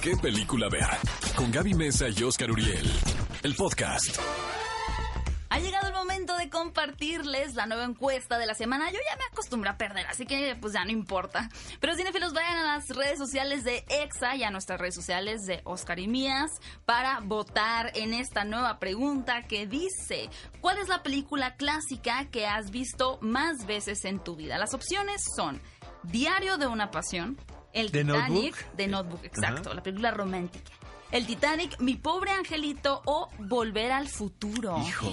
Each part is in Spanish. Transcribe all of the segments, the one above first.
qué película ver. Con Gaby Mesa y Oscar Uriel. El podcast. Ha llegado el momento de compartirles la nueva encuesta de la semana. Yo ya me acostumbré a perder, así que pues ya no importa. Pero cinefilos vayan a las redes sociales de EXA y a nuestras redes sociales de Oscar y Mías para votar en esta nueva pregunta que dice, ¿cuál es la película clásica que has visto más veces en tu vida? Las opciones son Diario de una pasión, El ¿De Titanic, Notebook? de Notebook, exacto, Ajá. la película romántica. El Titanic, Mi pobre angelito o Volver al futuro. Hijo.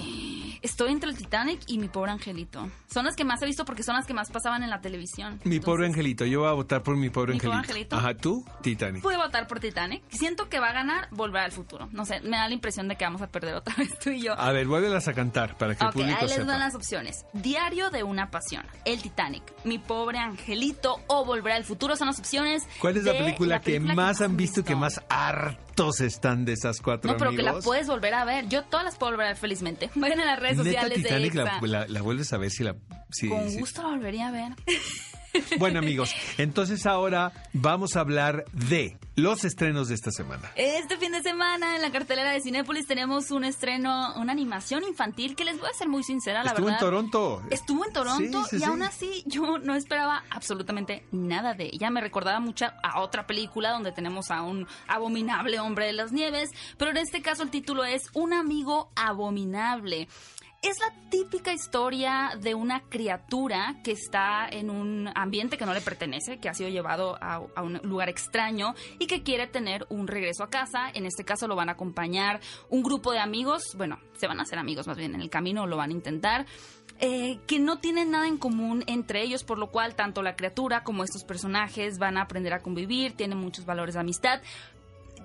Estoy entre el Titanic y Mi pobre angelito. Son las que más he visto porque son las que más pasaban en la televisión. Mi pobre angelito, yo voy a votar por mi pobre ¿Mi pobre angelito. angelito? Ajá, tú, Titanic. Pude votar por Titanic. Siento que va a ganar Volver al futuro. No sé, me da la impresión de que vamos a perder otra vez tú y yo. A ver, vuélvelas a cantar para que Ok, el público ahí les sepa. dan las opciones. Diario de una pasión, El Titanic, Mi pobre angelito o Volver al futuro son las opciones. ¿Cuál es la película, que más han visto y que visto? más hartos están de esas cuatro No, pero que la puedes volver a ver. Yo todas las puedo volver a ver felizmente. Vayan a las redes Neta sociales Titanic de la, la- la vuelves a ver si la... si- Con si- gusto la volvería a ver. Bueno amigos, entonces ahora vamos a hablar de los estrenos de esta semana. Este fin de semana en la cartelera de Cinépolis tenemos un estreno, una animación infantil que les voy a ser muy sincera, la Estuvo en verdad. Toronto. Estuvo en Toronto Sí, sí, y sí. aún así yo no esperaba absolutamente nada de ella. Me recordaba mucho a otra película donde tenemos a un abominable hombre de las nieves, pero en este caso el título es Un amigo abominable. Es la típica historia de una criatura que está en un ambiente que no le pertenece, que ha sido llevado a, un lugar extraño y que quiere tener un regreso a casa. En este caso lo van a acompañar un grupo de amigos, bueno, se van a hacer amigos más bien en el camino, lo van a intentar eh, que no tienen nada en común entre ellos, por lo cual tanto la criatura como estos personajes van a aprender a convivir, tienen muchos valores de amistad.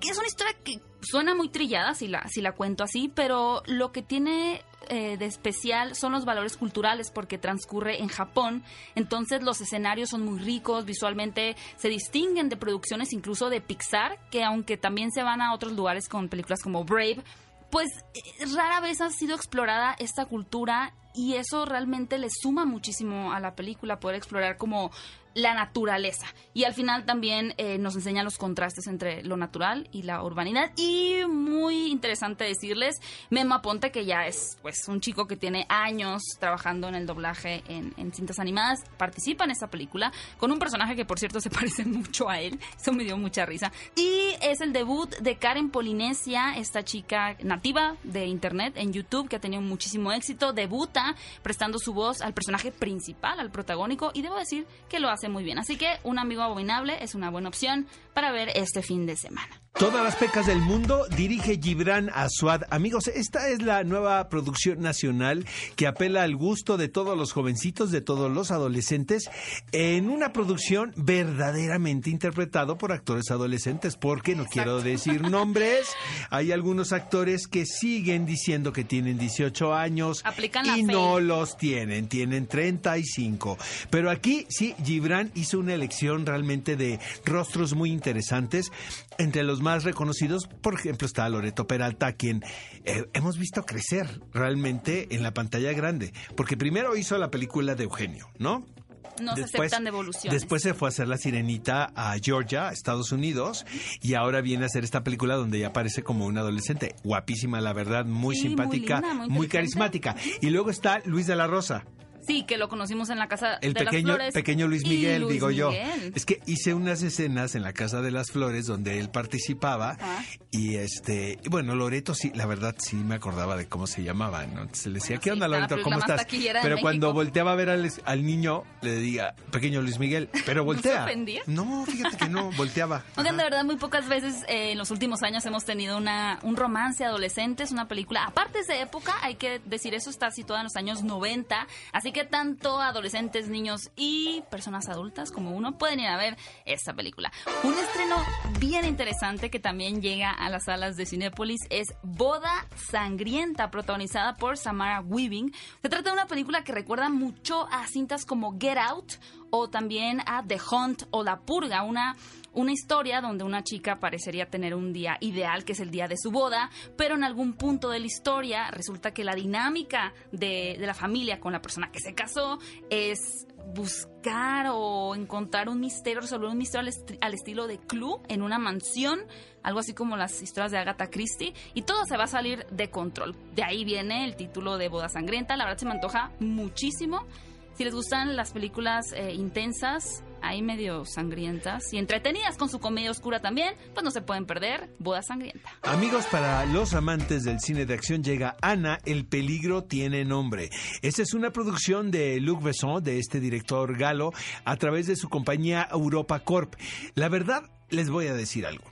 Que es una historia que suena muy trillada si la, si la cuento así, pero lo que tiene eh, de especial son los valores culturales porque transcurre en Japón, entonces los escenarios son muy ricos, visualmente se distinguen de producciones incluso de Pixar, que aunque también se van a otros lugares con películas como Brave, pues eh, rara vez ha sido explorada esta cultura y eso realmente le suma muchísimo a la película poder explorar como la naturaleza. Y al final también eh, nos enseña los contrastes entre lo natural y la urbanidad. Y muy interesante decirles Memo Aponte que ya es pues un chico que tiene años trabajando en el doblaje en, en cintas animadas participa en esta película con un personaje que por cierto se parece mucho a él. Eso me dio mucha risa. Y es el debut de Karen Polinesia esta chica nativa de internet en YouTube que ha tenido muchísimo éxito. Debuta prestando su voz al personaje principal al protagónico y debo decir que lo hace muy bien. Así que un amigo abominable es una buena opción para ver este fin de semana Todas las pecas del mundo dirige Gibran Aswad. Amigos, esta es la nueva producción nacional que apela al gusto de todos los jovencitos, de todos los adolescentes, en una producción verdaderamente interpretado por actores adolescentes, porque no quiero decir nombres. Hay algunos actores que siguen diciendo que tienen 18 años Aplican la y no los tienen, tienen 35. Pero aquí sí, Gibran hizo una elección realmente de rostros muy interesantes. Entre los más reconocidos, por ejemplo, está Loreto Peralta, quien eh, hemos visto crecer realmente en la pantalla grande. Porque primero hizo la película de Eugenio, ¿no? no se aceptan devoluciones Después se fue a hacer la sirenita a Georgia, a Estados Unidos, y ahora viene a hacer esta película donde ya aparece como una adolescente. Guapísima, la verdad, muy Sí, muy simpática, linda, muy carismática. Y luego está Luis de la Rosa. Sí, que lo conocimos en la casa El de pequeño, las flores. pequeño Luis Miguel, Luis digo yo. Es que hice unas escenas en la Casa de las Flores donde él participaba y este, bueno, Loreto sí, la verdad sí me acordaba de cómo se llamaba, ¿no? Entonces le decía, Bueno, ¿qué sí, onda Loreto? película ¿Cómo estás? Pero cuando volteaba a ver al, al niño, le decía, pequeño Luis Miguel, pero voltea. ofendía? No, fíjate que no, volteaba. Oigan, de verdad, muy pocas veces eh, en los últimos años hemos tenido una, un romance adolescente, es una película, aparte es de época, hay que decir eso, está situada en los años 90, así que tanto adolescentes, niños y personas adultas como uno pueden ir a ver esta película. Un estreno bien interesante que también llega a las salas de Cinépolis es Boda Sangrienta, protagonizada por Samara Weaving. Se trata de una película que recuerda mucho a cintas como Get Out o también a The Hunt o La Purga, una una historia donde una chica parecería tener un día ideal, que es el día de su boda, pero en algún punto de la historia resulta que la dinámica de, de la familia con la persona que se casó es buscar o encontrar un misterio, resolver un misterio al, al estilo de Clue en una mansión, algo así como las historias de Agatha Christie, y todo se va a salir de control. De ahí viene el título de Boda Sangrienta, la verdad se me antoja muchísimo. Si les gustan las películas eh, intensas, ahí medio sangrientas y entretenidas con su comedia oscura también, pues no se pueden perder Boda Sangrienta. Amigos, para los amantes del cine de acción llega Ana, el peligro tiene nombre. Esta es una producción de Luc Besson, de este director galo, a través de su compañía Europa Corp. La verdad, les voy a decir algo.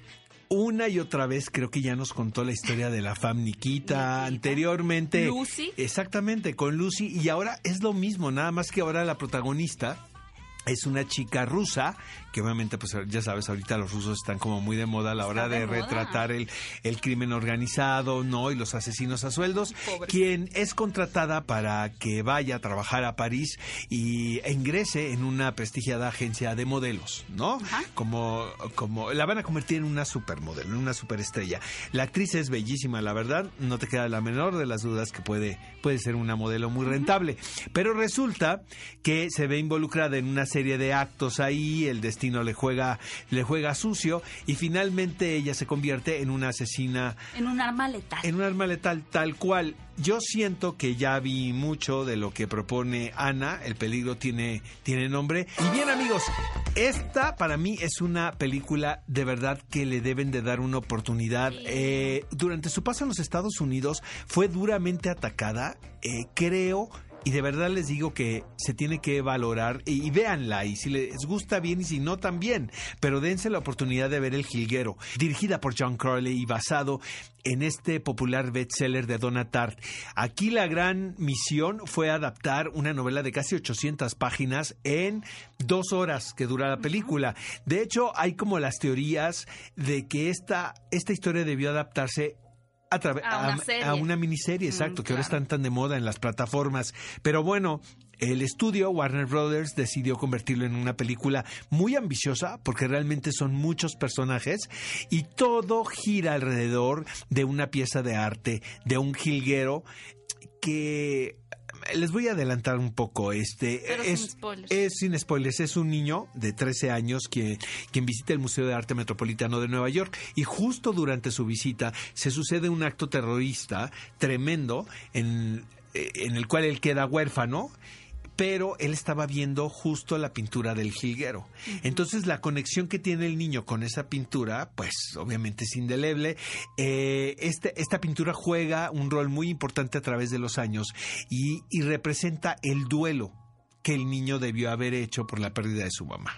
Una y otra vez creo que ya nos contó la historia de la fam Nikita, anteriormente. Lucy. Exactamente, con Lucy. Y ahora es lo mismo, nada más que ahora la protagonista es una chica rusa, que obviamente, pues ya sabes, ahorita los rusos están como muy de moda a la hora de retratar el, el crimen organizado, ¿no? Y los asesinos a sueldos. Quien es contratada para que vaya a trabajar a París y ingrese en una prestigiada agencia de modelos, ¿no? Ajá. Como, como la van a convertir en una supermodelo, en una superestrella. La actriz es bellísima, la verdad, no te queda la menor de las dudas que puede, puede ser una modelo muy rentable. Pero resulta que se ve involucrada en una serie de actos ahí, el destino le juega, le juega sucio y finalmente ella se convierte en una asesina En un arma letal. en un arma letal tal cual. Yo siento que ya vi mucho de lo que propone Ana, el peligro tiene, tiene nombre. Y bien amigos, esta para mí es una película de verdad que le deben de dar una oportunidad. Eh, durante su paso en los Estados Unidos fue duramente atacada, eh, creo. Y de verdad les digo que se tiene que valorar y, y véanla y si les gusta bien y si no también, pero dense la oportunidad de ver El Jilguero, dirigida por John Crowley y basado en este popular bestseller de Donna Tartt. Aquí la gran misión fue adaptar una novela de casi 800 páginas en dos horas que dura la película. De hecho, hay como las teorías de que esta, esta historia debió adaptarse a, través A a una miniserie, exacto, Mm, que ahora están tan de moda en las plataformas. Pero bueno, el estudio Warner Brothers decidió convertirlo en una película muy ambiciosa porque realmente son muchos personajes y todo gira alrededor de una pieza de arte, de un jilguero que les voy a adelantar un poco este Pero es, sin spoilers. es sin spoilers es un niño de 13 años que quien visita el Museo de Arte Metropolitano de Nueva York y justo durante su visita se sucede un acto terrorista tremendo en, eh, en el cual él queda huérfano pero él estaba viendo justo la pintura del jilguero. Entonces la conexión que tiene el niño con esa pintura, pues obviamente es indeleble. Eh, este, esta pintura juega un rol muy importante a través de los años y, y representa el duelo que el niño debió haber hecho por la pérdida de su mamá.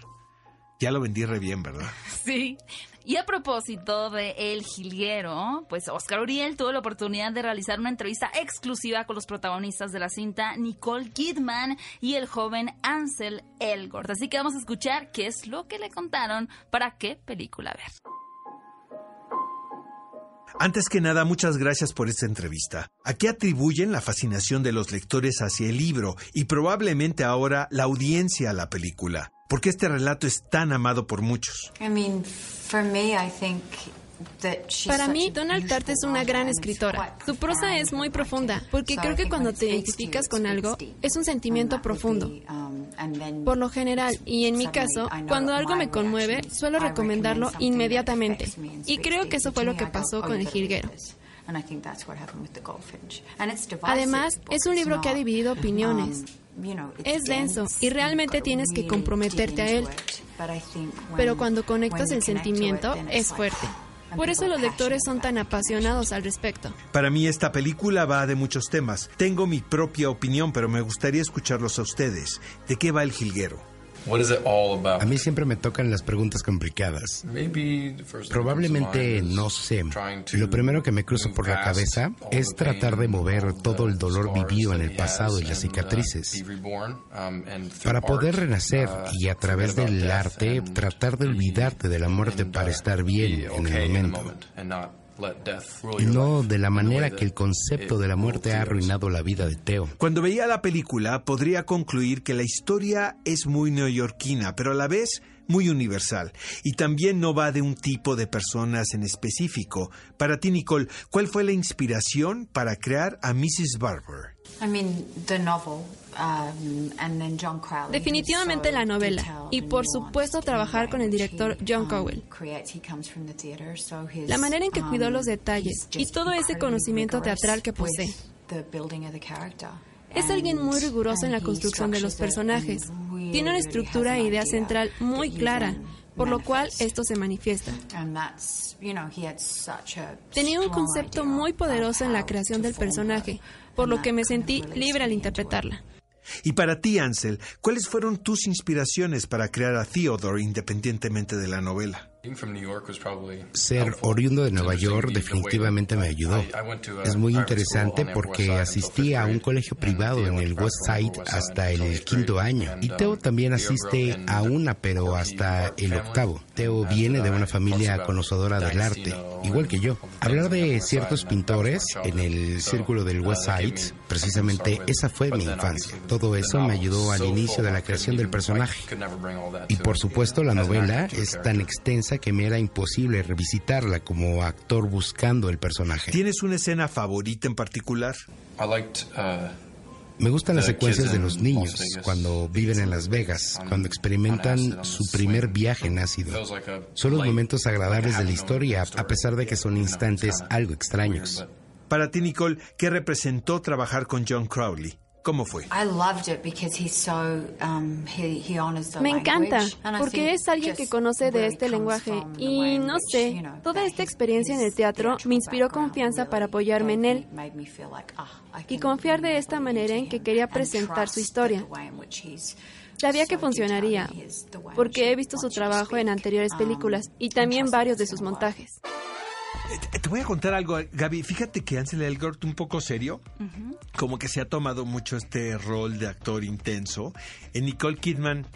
Ya lo vendí re bien, ¿verdad? Sí. Y a propósito de El Jilguero, pues Oscar Uriel tuvo la oportunidad de realizar una entrevista exclusiva con los protagonistas de la cinta, Nicole Kidman y el joven Ansel Elgort. Así que vamos a escuchar qué es lo que le contaron para qué película ver. Antes que nada, muchas gracias por esta entrevista. ¿A qué atribuyen la fascinación de los lectores hacia el libro y probablemente ahora la audiencia a la película? ¿Por qué este relato es tan amado por muchos? I mean, for me, I think that she's Para mí, a Donald Tart es una gran escritora. Su prosa es muy profunda, porque creo que cuando te identificas con algo, es un sentimiento profundo. Por lo general, y en mi caso, cuando algo me conmueve, suelo recomendarlo inmediatamente. Y creo que eso fue lo que pasó con El Jilguero. Además, es un libro que ha dividido opiniones. Es denso y realmente tienes que comprometerte a él. Pero cuando conectas el sentimiento, es fuerte. Por eso los lectores son tan apasionados al respecto. Para mí esta película va de muchos temas. Tengo mi propia opinión, pero me gustaría escucharlos a ustedes. ¿De qué va el jilguero? What is it all about? A mí siempre me tocan las preguntas complicadas. Probablemente no sé. Lo primero que me cruza por la cabeza es tratar de mover todo el dolor vivido en el pasado y las uh, cicatrices. um, Para poder renacer uh, y a través del arte tratar de olvidarte de la muerte and, para uh, estar bien en el momento. Y no de la manera que el concepto de la muerte ha arruinado la vida de Teo. Cuando veía la película podría concluir que la historia es muy neoyorquina, pero a la vez muy universal y también no va de un tipo de personas en específico. Para ti, Nicole, ¿cuál fue la inspiración para crear a Mrs. Barber? Definitivamente la novela y por supuesto trabajar con el director John um, Cowell. La manera en que cuidó los um, detalles y todo ese conocimiento teatral que posee. Es alguien muy riguroso en la construcción de los personajes. Tiene una estructura e idea central muy clara, por lo cual esto se manifiesta. Tenía un concepto muy poderoso en la creación del personaje, por lo que me sentí libre al interpretarla. Y para ti, Ansel, ¿cuáles fueron tus inspiraciones para crear a Theodore independientemente de la novela? Ser oriundo de Nueva York definitivamente me ayudó. Es muy interesante porque asistí a un colegio privado en el West Side hasta el quinto año. Y Teo también asiste a una, pero hasta el octavo. Teo viene de una familia conocedora del arte, igual que yo. Hablar de ciertos pintores en el círculo del West Side, precisamente esa fue mi infancia. Todo eso me ayudó al inicio de la creación del personaje. Y por supuesto la novela es tan extensa que me era imposible revisitarla como actor buscando el personaje. ¿Tienes una escena favorita en particular? Uh, me gustan las secuencias de los niños cuando viven en Las Vegas, cuando experimentan su primer viaje en ácido. Son los momentos agradables de la historia, a pesar de que son instantes algo extraños. Para ti, Nicole, ¿qué representó trabajar con John Crowley? ¿Cómo fue? Me encanta, porque es alguien que conoce de este lenguaje y no sé, toda esta experiencia en el teatro me inspiró confianza para apoyarme en él ah, y confiar de esta manera en que quería presentar su historia. Sabía que funcionaría, porque he visto su trabajo en anteriores um, películas y también varios de sus montajes. Eh, te voy a contar algo, Gaby. Fíjate que Ansel Elgort, un poco serio, como que se ha tomado mucho este rol de actor intenso. En Nicole Kidman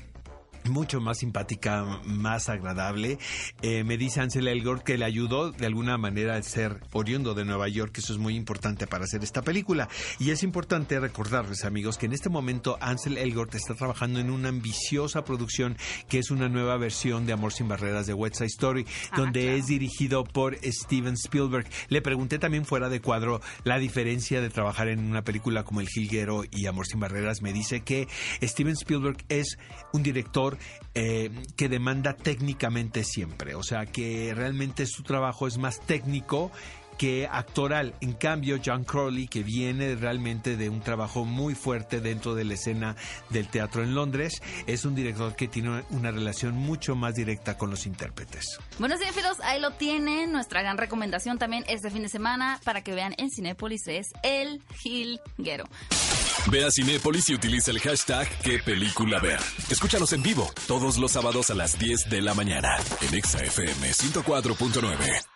mucho más simpática, más agradable. Eh, me dice Ansel Elgort que le ayudó de alguna manera a ser oriundo de Nueva York, que eso es muy importante para hacer esta película. Y es importante recordarles, amigos, que en este momento Ansel Elgort está trabajando en una ambiciosa producción que es una nueva versión de Amor sin Barreras de West Side Story, ah, donde es dirigido por Steven Spielberg. Le pregunté también fuera de cuadro la diferencia de trabajar en una película como El Gilguero y Amor sin Barreras. Me dice que Steven Spielberg es un director eh, que demanda técnicamente siempre. O sea, que realmente su trabajo es más técnico que actoral. En cambio, John Crowley, que viene realmente de un trabajo muy fuerte dentro de la escena del teatro en Londres, es un director que tiene una relación mucho más directa con los intérpretes. Bueno, cinefilos, ahí lo tienen. Nuestra gran recomendación también este fin de semana para que vean en Cinépolis es El Gilguero. Ve a Cinépolis y utiliza el hashtag qué película ver. Escúchanos en vivo todos los sábados a las 10 de la mañana en ExaFM 104.9.